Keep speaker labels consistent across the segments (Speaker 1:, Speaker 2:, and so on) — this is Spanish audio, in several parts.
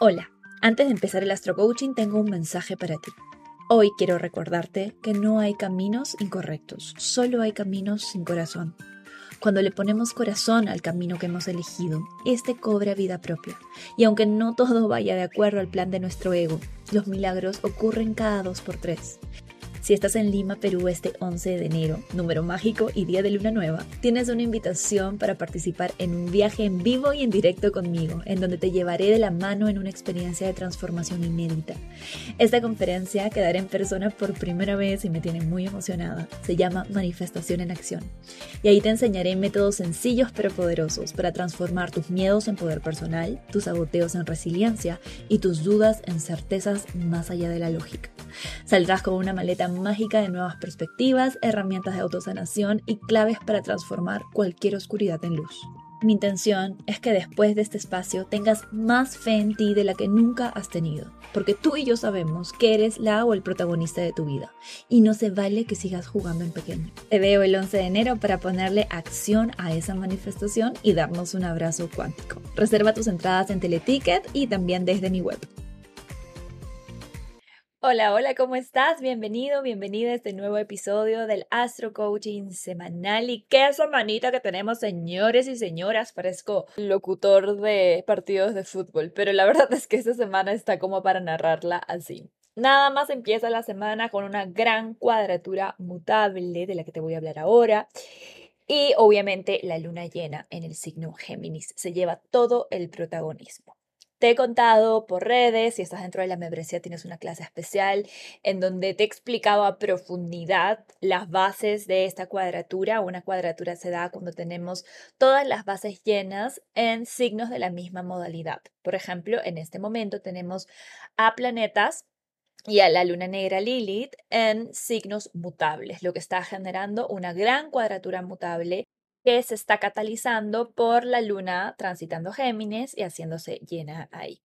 Speaker 1: Hola, antes de empezar el Astro Coaching tengo un mensaje para ti. Hoy quiero recordarte que no hay caminos incorrectos, solo hay caminos sin corazón. Cuando le ponemos corazón al camino que hemos elegido, este cobra vida propia. Y aunque no todo vaya de acuerdo al plan de nuestro ego, los milagros ocurren cada dos por tres. Si estás en Lima, Perú este 11 de enero, número mágico y día de luna nueva, tienes una invitación para participar en un viaje en vivo y en directo conmigo, en donde te llevaré de la mano en una experiencia de transformación inédita. Esta conferencia quedará en persona por primera vez y me tiene muy emocionada. Se llama Manifestación en Acción. Y ahí te enseñaré métodos sencillos pero poderosos para transformar tus miedos en poder personal, tus saboteos en resiliencia y tus dudas en certezas más allá de la lógica. Saldrás con una maleta mágica de nuevas perspectivas, herramientas de autosanación y claves para transformar cualquier oscuridad en luz. Mi intención es que después de este espacio tengas más fe en ti de la que nunca has tenido, porque tú y yo sabemos que eres la o el protagonista de tu vida y no se vale que sigas jugando en pequeño. Te veo el 11 de enero para ponerle acción a esa manifestación y darnos un abrazo cuántico. Reserva tus entradas en Teleticket y también desde mi web. Hola, hola, ¿cómo estás? Bienvenido, bienvenida a este nuevo episodio del Astro Coaching semanal. Y qué semanita que tenemos, señores y señoras. Parezco locutor de partidos de fútbol, pero la verdad es que esta semana está como para narrarla así. Nada más empieza la semana con una gran cuadratura mutable de la que te voy a hablar ahora. Y obviamente la luna llena en el signo Géminis se lleva todo el protagonismo. Te he contado por redes, si estás dentro de la membresía tienes una clase especial en donde te he explicado a profundidad las bases de esta cuadratura. Una cuadratura se da cuando tenemos todas las bases llenas en signos de la misma modalidad. Por ejemplo, en este momento tenemos a planetas y a la luna negra Lilith en signos mutables, lo que está generando una gran cuadratura mutable que se está catalizando por la luna transitando Géminis y haciéndose llena ahí.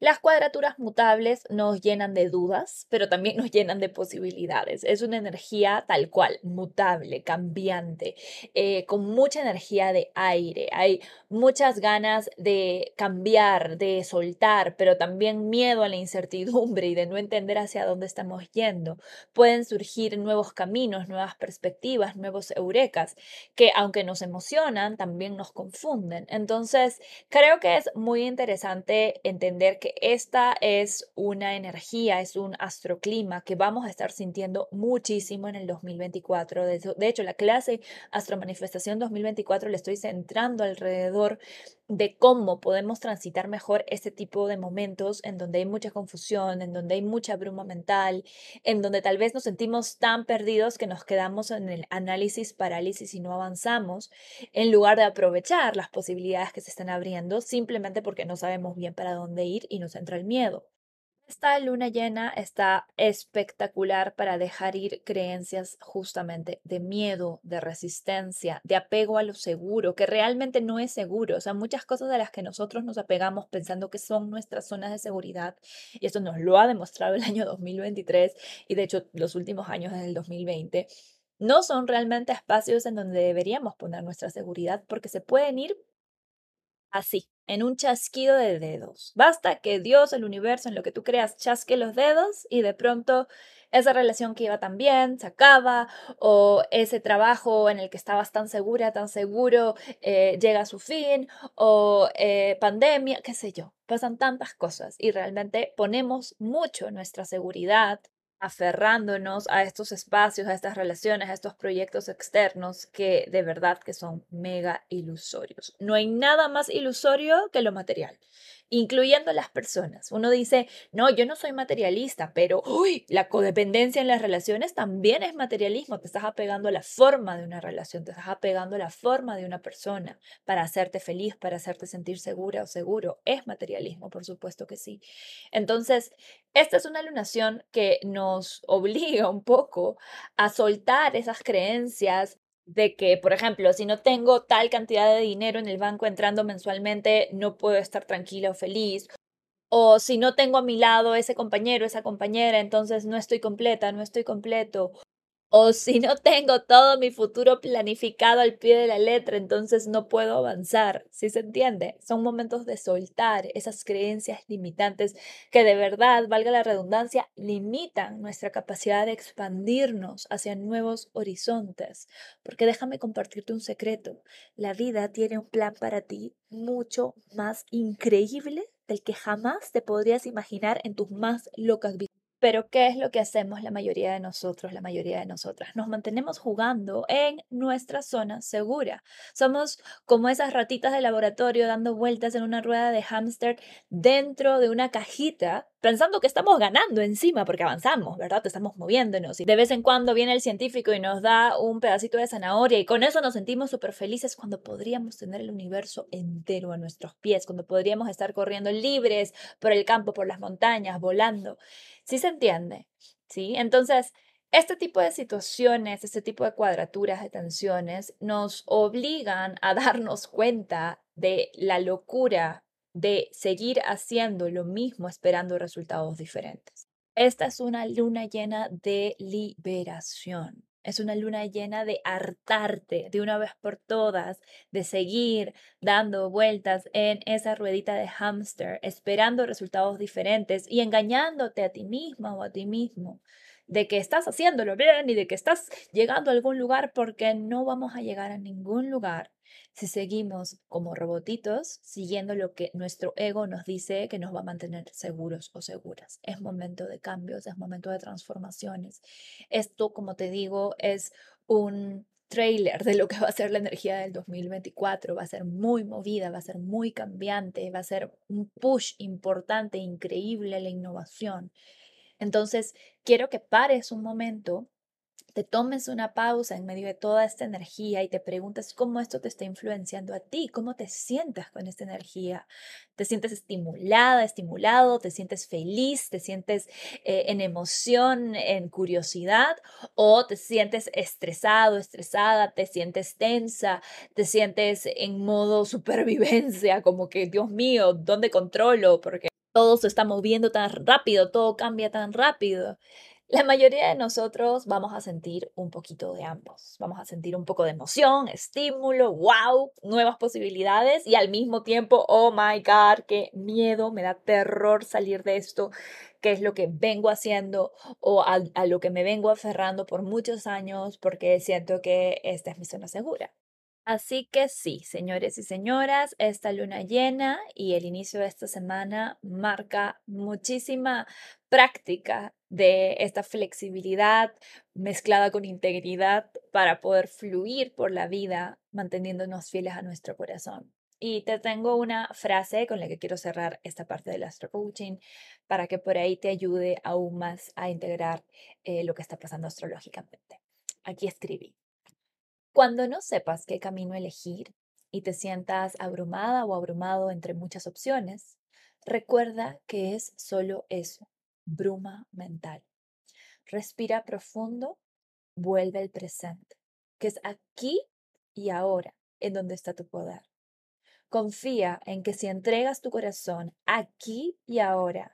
Speaker 1: Las cuadraturas mutables nos llenan de dudas, pero también nos llenan de posibilidades. Es una energía tal cual, mutable, cambiante, eh, con mucha energía de aire. Hay muchas ganas de cambiar, de soltar, pero también miedo a la incertidumbre y de no entender hacia dónde estamos yendo. Pueden surgir nuevos caminos, nuevas perspectivas, nuevos eurekas, que aunque nos emocionan, también nos confunden. Entonces, creo que es muy interesante entender que esta es una energía, es un astroclima que vamos a estar sintiendo muchísimo en el 2024. De hecho, la clase Astromanifestación 2024 le estoy centrando alrededor de cómo podemos transitar mejor este tipo de momentos en donde hay mucha confusión, en donde hay mucha bruma mental, en donde tal vez nos sentimos tan perdidos que nos quedamos en el análisis parálisis y no avanzamos, en lugar de aprovechar las posibilidades que se están abriendo simplemente porque no sabemos bien para dónde ir y nos entra el miedo. Esta luna llena está espectacular para dejar ir creencias justamente de miedo, de resistencia, de apego a lo seguro, que realmente no es seguro. O sea, muchas cosas de las que nosotros nos apegamos pensando que son nuestras zonas de seguridad, y esto nos lo ha demostrado el año 2023 y de hecho los últimos años desde el 2020, no son realmente espacios en donde deberíamos poner nuestra seguridad porque se pueden ir así, en un chasquido de dedos. Basta que Dios, el universo, en lo que tú creas, chasque los dedos y de pronto esa relación que iba tan bien se acaba o ese trabajo en el que estabas tan segura, tan seguro, eh, llega a su fin o eh, pandemia, qué sé yo. Pasan tantas cosas y realmente ponemos mucho nuestra seguridad aferrándonos a estos espacios, a estas relaciones, a estos proyectos externos que de verdad que son mega ilusorios. No hay nada más ilusorio que lo material incluyendo las personas. Uno dice, no, yo no soy materialista, pero uy, la codependencia en las relaciones también es materialismo. Te estás apegando a la forma de una relación, te estás apegando a la forma de una persona para hacerte feliz, para hacerte sentir segura o seguro. Es materialismo, por supuesto que sí. Entonces, esta es una lunación que nos obliga un poco a soltar esas creencias de que, por ejemplo, si no tengo tal cantidad de dinero en el banco entrando mensualmente, no puedo estar tranquila o feliz. O si no tengo a mi lado ese compañero, esa compañera, entonces no estoy completa, no estoy completo. O si no tengo todo mi futuro planificado al pie de la letra, entonces no puedo avanzar. ¿Sí se entiende? Son momentos de soltar esas creencias limitantes que de verdad, valga la redundancia, limitan nuestra capacidad de expandirnos hacia nuevos horizontes. Porque déjame compartirte un secreto. La vida tiene un plan para ti mucho más increíble del que jamás te podrías imaginar en tus más locas vidas. Pero ¿qué es lo que hacemos la mayoría de nosotros, la mayoría de nosotras? Nos mantenemos jugando en nuestra zona segura. Somos como esas ratitas de laboratorio dando vueltas en una rueda de hámster dentro de una cajita, pensando que estamos ganando encima porque avanzamos, ¿verdad? Estamos moviéndonos y de vez en cuando viene el científico y nos da un pedacito de zanahoria y con eso nos sentimos súper felices cuando podríamos tener el universo entero a nuestros pies, cuando podríamos estar corriendo libres por el campo, por las montañas, volando. ¿Sí se entiende? ¿Sí? Entonces, este tipo de situaciones, este tipo de cuadraturas de tensiones nos obligan a darnos cuenta de la locura de seguir haciendo lo mismo esperando resultados diferentes. Esta es una luna llena de liberación. Es una luna llena de hartarte de una vez por todas, de seguir dando vueltas en esa ruedita de hámster, esperando resultados diferentes y engañándote a ti misma o a ti mismo de que estás haciéndolo bien y de que estás llegando a algún lugar porque no vamos a llegar a ningún lugar si seguimos como robotitos siguiendo lo que nuestro ego nos dice que nos va a mantener seguros o seguras. Es momento de cambios, es momento de transformaciones. Esto, como te digo, es un trailer de lo que va a ser la energía del 2024. Va a ser muy movida, va a ser muy cambiante, va a ser un push importante, increíble la innovación. Entonces, quiero que pares un momento te tomes una pausa en medio de toda esta energía y te preguntes cómo esto te está influenciando a ti, cómo te sientes con esta energía. ¿Te sientes estimulada, estimulado? ¿Te sientes feliz? ¿Te sientes eh, en emoción, en curiosidad? ¿O te sientes estresado, estresada? ¿Te sientes tensa? ¿Te sientes en modo supervivencia? Como que, Dios mío, ¿dónde controlo? Porque todo se está moviendo tan rápido, todo cambia tan rápido. La mayoría de nosotros vamos a sentir un poquito de ambos. Vamos a sentir un poco de emoción, estímulo, wow, nuevas posibilidades y al mismo tiempo, oh my god, qué miedo, me da terror salir de esto, qué es lo que vengo haciendo o a, a lo que me vengo aferrando por muchos años porque siento que esta es mi zona segura. Así que sí, señores y señoras, esta luna llena y el inicio de esta semana marca muchísima práctica de esta flexibilidad mezclada con integridad para poder fluir por la vida manteniéndonos fieles a nuestro corazón. Y te tengo una frase con la que quiero cerrar esta parte del astro coaching para que por ahí te ayude aún más a integrar eh, lo que está pasando astrológicamente. Aquí escribí. Cuando no sepas qué camino elegir y te sientas abrumada o abrumado entre muchas opciones, recuerda que es solo eso, bruma mental. Respira profundo, vuelve al presente, que es aquí y ahora en donde está tu poder. Confía en que si entregas tu corazón aquí y ahora,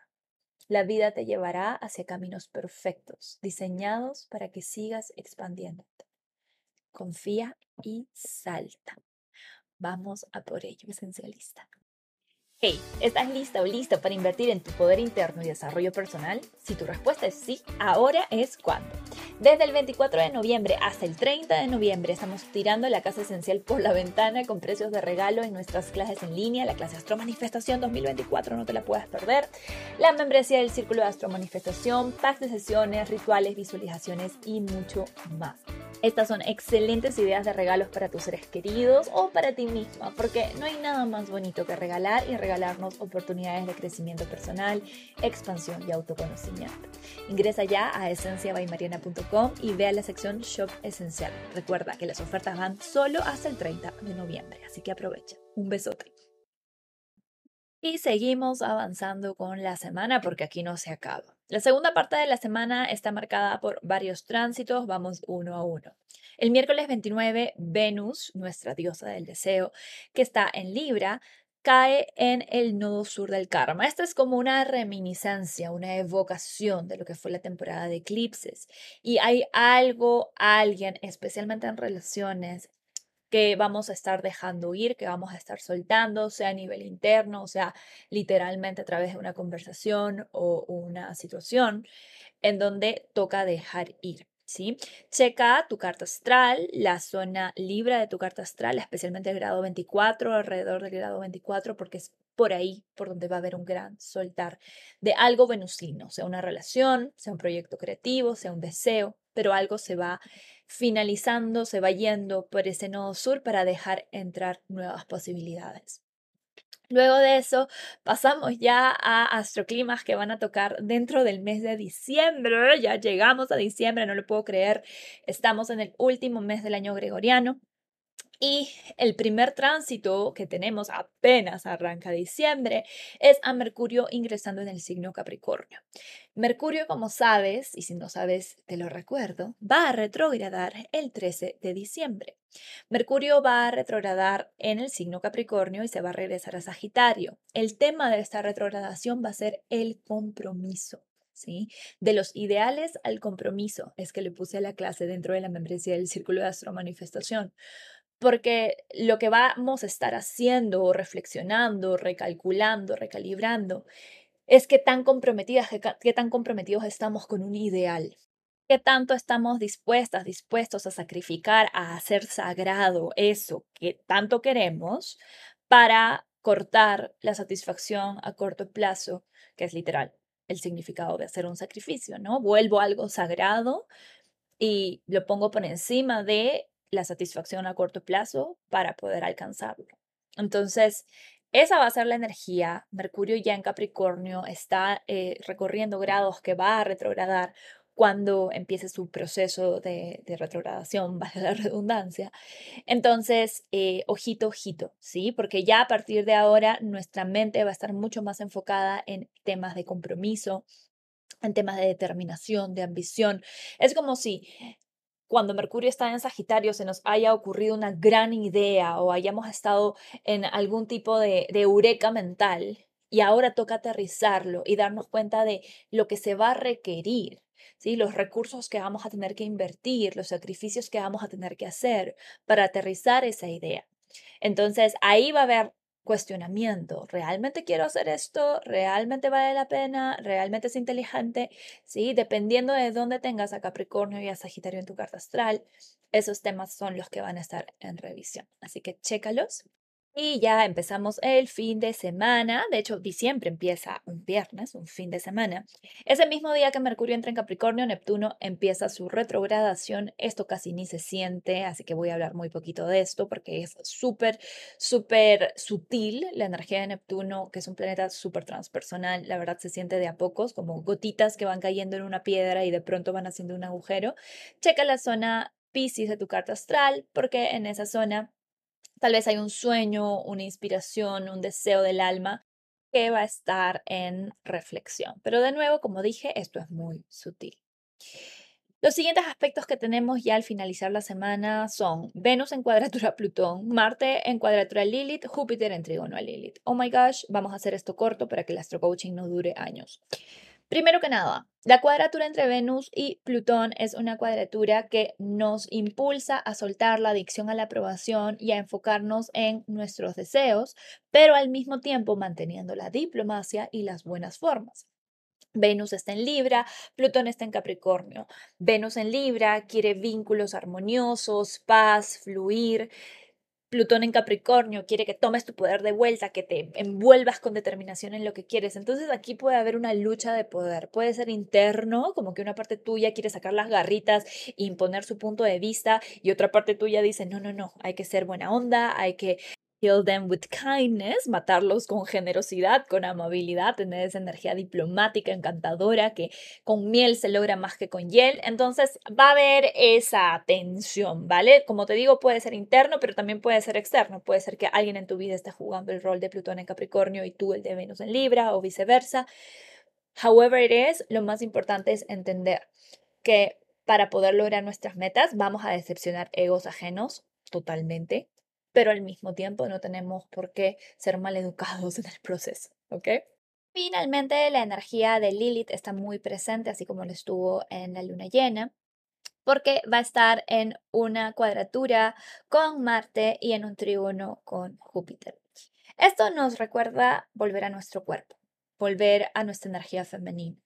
Speaker 1: la vida te llevará hacia caminos perfectos, diseñados para que sigas expandiéndote. Confía y salta. Vamos a por ello, esencialista. Hey, ¿estás lista o listo para invertir en tu poder interno y desarrollo personal? Si tu respuesta es sí, ahora es cuando. Desde el 24 de noviembre hasta el 30 de noviembre estamos tirando la casa esencial por la ventana con precios de regalo en nuestras clases en línea, la clase Astro Manifestación 2024, no te la puedas perder, la membresía del Círculo de Astro Manifestación, packs de sesiones, rituales, visualizaciones y mucho más. Estas son excelentes ideas de regalos para tus seres queridos o para ti misma, porque no hay nada más bonito que regalar y regalarnos oportunidades de crecimiento personal, expansión y autoconocimiento. Ingresa ya a esenciabaymariana.com y ve a la sección Shop Esencial. Recuerda que las ofertas van solo hasta el 30 de noviembre, así que aprovecha. Un besote. Y seguimos avanzando con la semana porque aquí no se acaba. La segunda parte de la semana está marcada por varios tránsitos, vamos uno a uno. El miércoles 29, Venus, nuestra diosa del deseo, que está en Libra, cae en el nodo sur del karma. Esta es como una reminiscencia, una evocación de lo que fue la temporada de eclipses. Y hay algo, alguien, especialmente en relaciones, que vamos a estar dejando ir, que vamos a estar soltando, sea a nivel interno, o sea, literalmente a través de una conversación o una situación en donde toca dejar ir. ¿Sí? Checa tu carta astral, la zona libre de tu carta astral, especialmente el grado 24, alrededor del grado 24, porque es por ahí por donde va a haber un gran soltar de algo venusino, sea una relación, sea un proyecto creativo, sea un deseo, pero algo se va finalizando, se va yendo por ese nodo sur para dejar entrar nuevas posibilidades. Luego de eso, pasamos ya a astroclimas que van a tocar dentro del mes de diciembre. Ya llegamos a diciembre, no lo puedo creer. Estamos en el último mes del año gregoriano. Y el primer tránsito que tenemos apenas arranca diciembre es a Mercurio ingresando en el signo Capricornio. Mercurio, como sabes, y si no sabes, te lo recuerdo, va a retrogradar el 13 de diciembre. Mercurio va a retrogradar en el signo Capricornio y se va a regresar a Sagitario. El tema de esta retrogradación va a ser el compromiso. ¿Sí? De los ideales al compromiso es que le puse la clase dentro de la membresía del Círculo de Astro Manifestación porque lo que vamos a estar haciendo, reflexionando, recalculando, recalibrando, es qué tan comprometidas, qué, tan comprometidos estamos con un ideal. ¿Qué tanto estamos dispuestas, dispuestos a sacrificar, a hacer sagrado eso que tanto queremos para cortar la satisfacción a corto plazo, que es literal el significado de hacer un sacrificio, ¿no? Vuelvo algo sagrado y lo pongo por encima de la satisfacción a corto plazo para poder alcanzarlo. Entonces, esa va a ser la energía. Mercurio ya en Capricornio está eh, recorriendo grados que va a retrogradar cuando empiece su proceso de, retrogradación, vale la redundancia. Entonces, eh, ojito, ojito, ¿sí? Porque ya a partir de ahora nuestra mente va a estar mucho más enfocada en temas de compromiso, en temas de determinación, de ambición. Es como si cuando Mercurio está en Sagitario se nos haya ocurrido una gran idea o hayamos estado en algún tipo de, de eureka mental y ahora toca aterrizarlo y darnos cuenta de lo que se va a requerir, ¿sí? los recursos que vamos a tener que invertir, los sacrificios que vamos a tener que hacer para aterrizar esa idea. Entonces ahí va a haber cuestionamiento. ¿Realmente quiero hacer esto? ¿Realmente vale la pena? ¿Realmente es inteligente? Sí, dependiendo de dónde tengas a Capricornio y a Sagitario en tu carta astral, esos temas son los que van a estar en revisión. Así que chécalos. Y ya empezamos el fin de semana. De hecho, diciembre empieza un viernes, un fin de semana. Ese mismo día que Mercurio entra en Capricornio, Neptuno empieza su retrogradación. Esto casi ni se siente, así que voy a hablar muy poquito de esto porque es súper, súper sutil la energía de Neptuno, que es un planeta súper transpersonal. La verdad se siente de a pocos, como gotitas que van cayendo en una piedra y de pronto van haciendo un agujero. Checa la zona Pisces de tu carta astral porque en esa zona Tal vez hay un sueño, una inspiración, un deseo del alma que va a estar en reflexión. Pero de nuevo, como dije, esto es muy sutil. Los siguientes aspectos que tenemos ya al finalizar la semana son Venus en cuadratura a Plutón, Marte en cuadratura a Lilith, Júpiter en trígono a Lilith. Oh my gosh, vamos a hacer esto corto para que el astro coaching no dure años. Primero que nada, la cuadratura entre Venus y Plutón es una cuadratura que nos impulsa a soltar la adicción a la aprobación y a enfocarnos en nuestros deseos, pero al mismo tiempo manteniendo la diplomacia y las buenas formas. Venus está en Libra, Plutón está en Capricornio. Venus en Libra quiere vínculos armoniosos, paz, fluir. Plutón en Capricornio quiere que tomes tu poder de vuelta, que te envuelvas con determinación en lo que quieres. Entonces aquí puede haber una lucha de poder. Puede ser interno, como que una parte tuya quiere sacar las garritas imponer su punto de vista y otra parte tuya dice, no, no, no, hay que ser buena onda, hay que Kill them with kindness, matarlos con generosidad, con amabilidad, tener esa energía diplomática, encantadora, que con miel se logra más que con hiel. Entonces va a haber esa tensión, ¿vale? Como te digo, puede ser interno, pero también puede ser externo. Puede ser que alguien en tu vida esté jugando el rol de Plutón en Capricornio y tú el de Venus en Libra o viceversa. However it is, lo más importante es entender que para poder lograr nuestras metas vamos a decepcionar egos ajenos totalmente pero al mismo tiempo no tenemos por qué ser mal educados en el proceso, ¿ok? Finalmente, la energía de Lilith está muy presente, así como lo estuvo en la luna llena porque va a estar en una cuadratura con Marte y en un trígono con Júpiter. Esto nos recuerda volver a nuestro cuerpo, volver a nuestra energía femenina.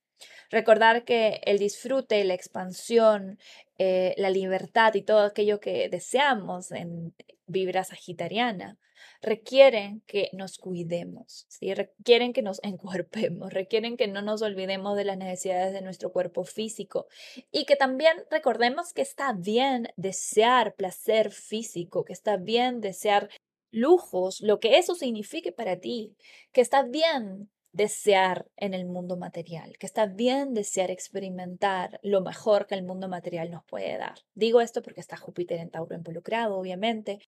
Speaker 1: Recordar que el disfrute, la expansión, eh, la libertad y todo aquello que deseamos en vibra sagitariana requieren que nos cuidemos, ¿sí? requieren que nos encuerpemos, requieren que no nos olvidemos de las necesidades de nuestro cuerpo físico y que también recordemos que está bien desear placer físico, que está bien desear lujos, lo que eso signifique para ti, que está bien desear en el mundo material, que está bien desear experimentar lo mejor que el mundo material nos puede dar. Digo esto porque está Júpiter en Tauro involucrado, obviamente,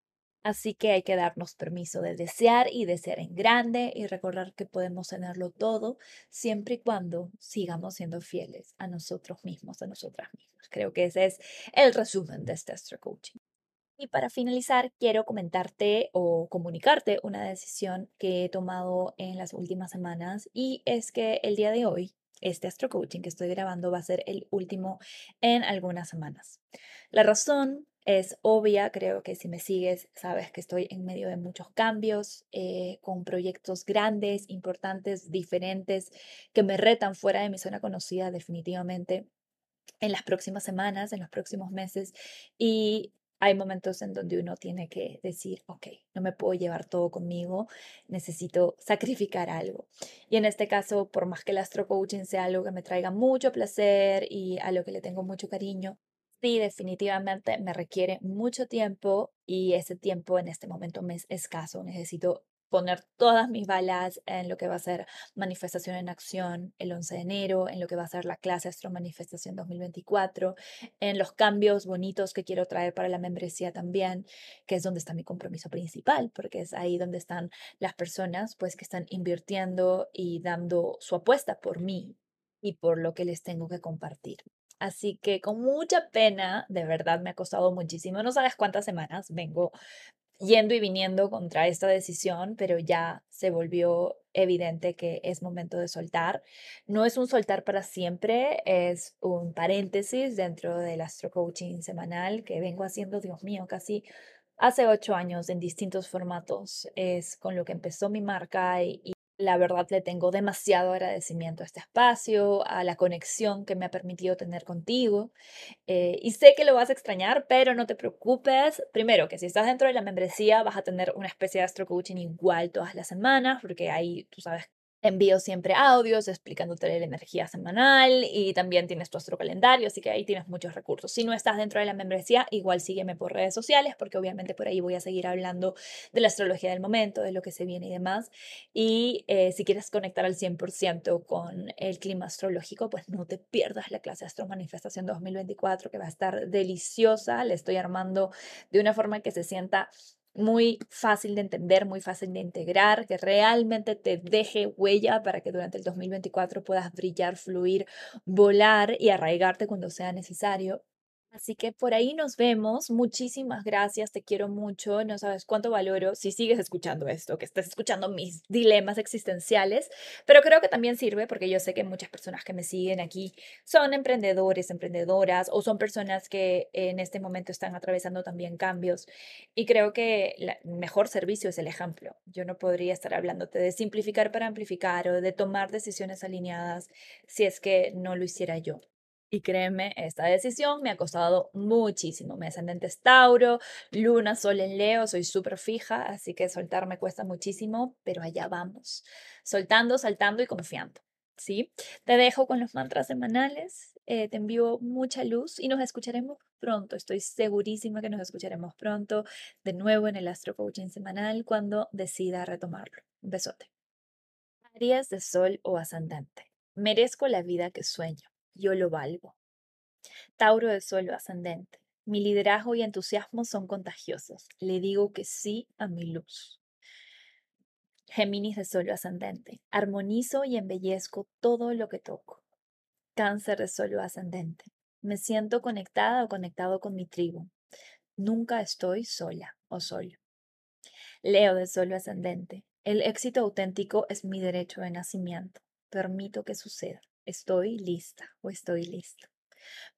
Speaker 1: así que hay que darnos permiso de desear y desear en grande y recordar que podemos tenerlo todo siempre y cuando sigamos siendo fieles a nosotros mismos, a nosotras mismas. Creo que ese es el resumen de este Astro Coaching. Y para finalizar, quiero comentarte o comunicarte una decisión que he tomado en las últimas semanas y es que el día de hoy, este Astro Coaching que estoy grabando va a ser el último en algunas semanas. La razón es obvia, creo que si me sigues sabes que estoy en medio de muchos cambios, eh, con proyectos grandes, importantes, diferentes, que me retan fuera de mi zona conocida definitivamente en las próximas semanas, en los próximos meses y hay momentos en donde uno tiene que decir, ok, no me puedo llevar todo conmigo, necesito sacrificar algo. Y en este caso, por más que el astro coaching sea algo que me traiga mucho placer y a lo que le tengo mucho cariño, sí, definitivamente me requiere mucho tiempo y ese tiempo en este momento me es escaso. Necesito poner todas mis balas en lo que va a ser manifestación en acción el 11 de enero, en lo que va a ser la clase Astro Manifestación 2024, en los cambios bonitos que quiero traer para la membresía también, que es donde está mi compromiso principal, porque es ahí donde están las personas pues que están invirtiendo y dando su apuesta por mí y por lo que les tengo que compartir. Así que con mucha pena, de verdad me ha costado muchísimo. No sabes cuántas semanas vengo yendo y viniendo contra esta decisión, pero ya se volvió evidente que es momento de soltar. No es un soltar para siempre, es un paréntesis dentro del astro coaching semanal que vengo haciendo, Dios mío, casi hace ocho años en distintos formatos. Es con lo que empezó mi marca y, la verdad le tengo demasiado agradecimiento a este espacio, a la conexión que me ha permitido tener contigo. Eh, y sé que lo vas a extrañar, pero no te preocupes. Primero, que si estás dentro de la membresía vas a tener una especie de astro coaching igual todas las semanas, porque ahí tú sabes envío siempre audios explicándote la energía semanal y también tienes tu astro calendario, así que ahí tienes muchos recursos. Si no estás dentro de la membresía, igual sígueme por redes sociales porque obviamente por ahí voy a seguir hablando de la astrología del momento, de lo que se viene y demás. Y eh, si quieres conectar al 100% con el clima astrológico, pues no te pierdas la clase Astro Manifestación 2024 que va a estar deliciosa. Le estoy armando de una forma que se sienta muy fácil de entender, muy fácil de integrar, que realmente te deje huella para que durante el 2024 puedas brillar, fluir, volar y arraigarte cuando sea necesario. Así que por ahí nos vemos. Muchísimas gracias, te quiero mucho. No sabes cuánto valoro si sigues escuchando esto, que estás escuchando mis dilemas existenciales, pero creo que también sirve porque yo sé que muchas personas que me siguen aquí son emprendedores, emprendedoras o son personas que en este momento están atravesando también cambios y creo que el mejor servicio es el ejemplo. Yo no podría estar hablándote de simplificar para amplificar o de tomar decisiones alineadas si es que no lo hiciera yo. Y créeme, esta decisión me ha costado muchísimo. Mi ascendente es Tauro, Luna, Sol en Leo, soy súper fija, así que soltar me cuesta muchísimo, pero allá vamos. Soltando, saltando y confiando. ¿Sí? Te dejo con los mantras semanales, eh, te envío mucha luz y nos escucharemos pronto. Estoy segurísima que nos escucharemos pronto de nuevo en el Astro Coaching semanal cuando decida retomarlo. Un besote. Aries de Sol o ascendente. Merezco la vida que sueño yo lo valgo. Tauro de suelo ascendente. Mi liderazgo y entusiasmo son contagiosos. Le digo que sí a mi luz. Géminis de suelo ascendente. Armonizo y embellezco todo lo que toco. Cáncer de suelo ascendente. Me siento conectada o conectado con mi tribu. Nunca estoy sola o solo. Leo de solo ascendente. El éxito auténtico es mi derecho de nacimiento. Permito que suceda. Estoy lista o estoy listo.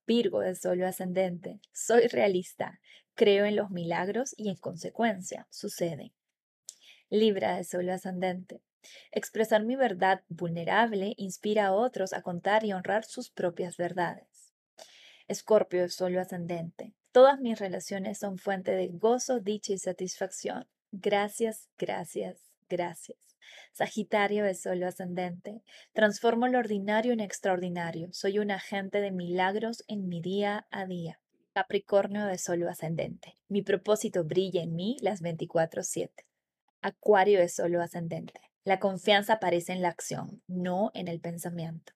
Speaker 1: Virgo de solo ascendente. Soy realista. Creo en los milagros y en consecuencia suceden. Libra de solo ascendente. Expresar mi verdad vulnerable inspira a otros a contar y honrar sus propias verdades. Escorpio de solo ascendente. Todas mis relaciones son fuente de gozo, dicha y satisfacción. Gracias, gracias, gracias. Sagitario de solo ascendente. Transformo lo ordinario en extraordinario. Soy un agente de milagros en mi día a día. Capricornio de solo ascendente. Mi propósito brilla en mí las 24/7. Acuario de solo ascendente. La confianza aparece en la acción, no en el pensamiento.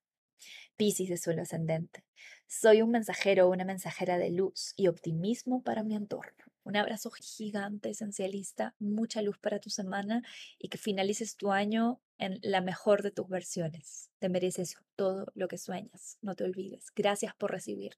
Speaker 1: Piscis de solo ascendente. Soy un mensajero o una mensajera de luz y optimismo para mi entorno. Un abrazo gigante, esencialista, mucha luz para tu semana y que finalices tu año en la mejor de tus versiones. Te mereces todo lo que sueñas, no te olvides. Gracias por recibir.